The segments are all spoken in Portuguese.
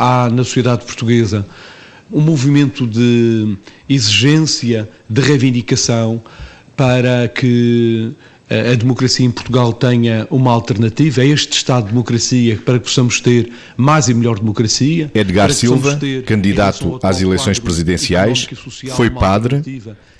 há na sociedade portuguesa um movimento de exigência, de reivindicação para que a democracia em Portugal tenha uma alternativa a este Estado de democracia para que possamos ter mais e melhor democracia. Edgar Silva, candidato às eleições presidenciais, foi padre,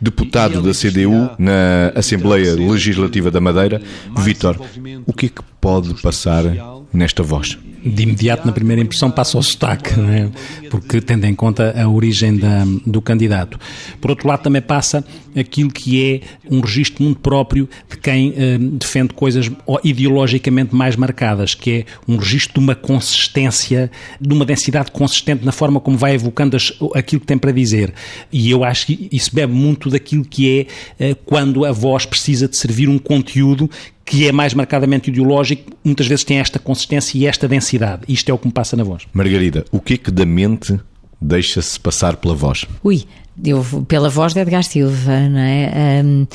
deputado da CDU na Assembleia Legislativa da Madeira. Vítor, o que é que pode passar nesta voz? de imediato, na primeira impressão, passa ao sotaque, é? porque tendo em conta a origem da, do candidato. Por outro lado, também passa aquilo que é um registro muito próprio de quem eh, defende coisas ideologicamente mais marcadas, que é um registro de uma consistência, de uma densidade consistente na forma como vai evocando as, aquilo que tem para dizer. E eu acho que isso bebe muito daquilo que é eh, quando a voz precisa de servir um conteúdo que é mais marcadamente ideológico, muitas vezes tem esta consistência e esta densidade. Isto é o que me passa na voz. Margarida, o que é que da mente deixa-se passar pela voz? Ui, eu, pela voz de Edgar Silva, não é? Um,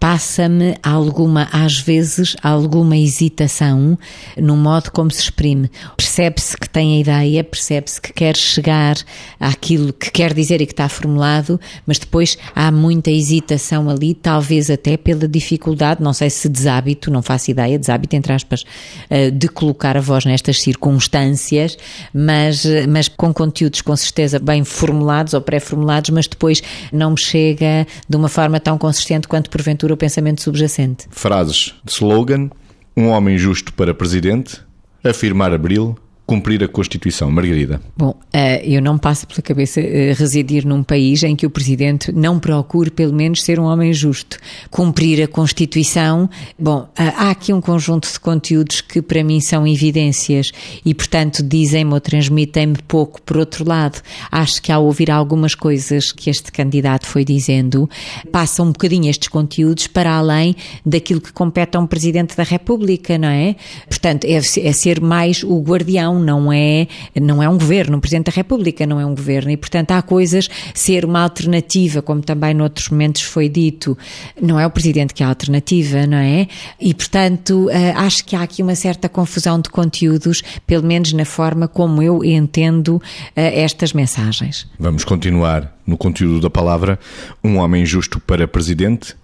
passa-me alguma, às vezes, alguma hesitação no modo como se exprime. Percebe-se que tem a ideia, percebe-se que quer chegar àquilo que quer dizer e que está formulado, mas depois há muita hesitação ali, talvez até pela dificuldade, não sei se deshábito, não faço ideia, deshábito entre aspas, eh, de colocar a voz nestas circunstâncias, mas, mas com conteúdos com certeza bem formulados ou pré-formulados, mas depois não me chega de uma forma tão consistente quanto porventura o pensamento subjacente. Frases de slogan: um homem justo para presidente, afirmar abril, cumprir a Constituição. Margarida. Bom, eh, eu não passo pela cabeça eh, residir num país em que o Presidente não procure, pelo menos, ser um homem justo. Cumprir a Constituição. Bom, eh, há aqui um conjunto de conteúdos que para mim são evidências e, portanto, dizem-me ou transmitem-me pouco. Por outro lado, acho que ao ouvir algumas coisas que este candidato foi dizendo, passam um bocadinho estes conteúdos para além daquilo que compete a um Presidente da República, não é? Portanto, é, é ser mais o guardião não é, não é um governo, o Presidente da República não é um governo e, portanto, há coisas, ser uma alternativa, como também noutros momentos foi dito, não é o Presidente que é a alternativa, não é? E, portanto, eh, acho que há aqui uma certa confusão de conteúdos, pelo menos na forma como eu entendo eh, estas mensagens. Vamos continuar no conteúdo da palavra. Um homem justo para Presidente,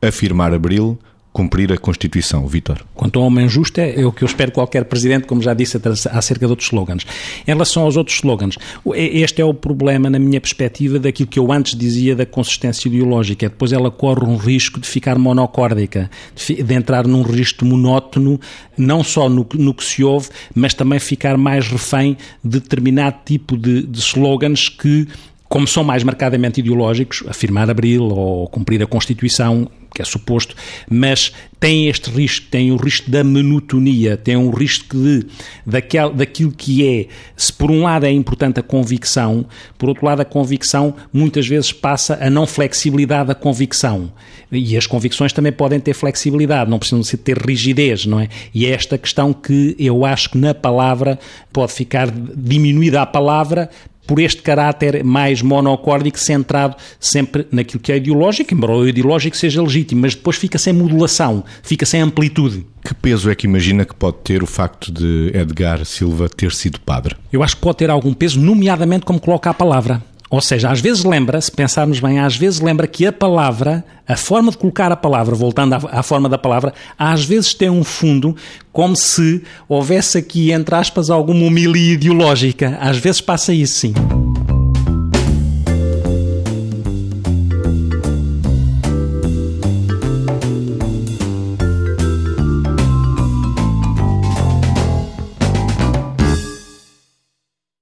afirmar Abril, cumprir a Constituição. Vítor. Quanto ao homem justo, é o que eu espero qualquer presidente, como já disse acerca de outros slogans. Em relação aos outros slogans, este é o problema, na minha perspectiva, daquilo que eu antes dizia da consistência ideológica. Depois ela corre um risco de ficar monocórdica, de entrar num registro monótono, não só no, no que se ouve, mas também ficar mais refém de determinado tipo de, de slogans que como são mais marcadamente ideológicos, afirmar Abril ou cumprir a Constituição, que é suposto, mas tem este risco, tem o risco da monotonia, tem um risco de, daquel, daquilo que é, se por um lado é importante a convicção, por outro lado a convicção muitas vezes passa a não flexibilidade da convicção. E as convicções também podem ter flexibilidade, não precisam de ter rigidez, não é? E é esta questão que eu acho que na palavra pode ficar diminuída a palavra por este caráter mais monocórdico, centrado sempre naquilo que é ideológico, embora o ideológico seja legítimo, mas depois fica sem modulação, fica sem amplitude. Que peso é que imagina que pode ter o facto de Edgar Silva ter sido padre? Eu acho que pode ter algum peso, nomeadamente como coloca a palavra. Ou seja, às vezes lembra, se pensarmos bem, às vezes lembra que a palavra, a forma de colocar a palavra, voltando à, à, forma da palavra, às vezes tem um fundo como se houvesse aqui, entre aspas, alguma humilha ideológica. Às vezes passa isso, sim.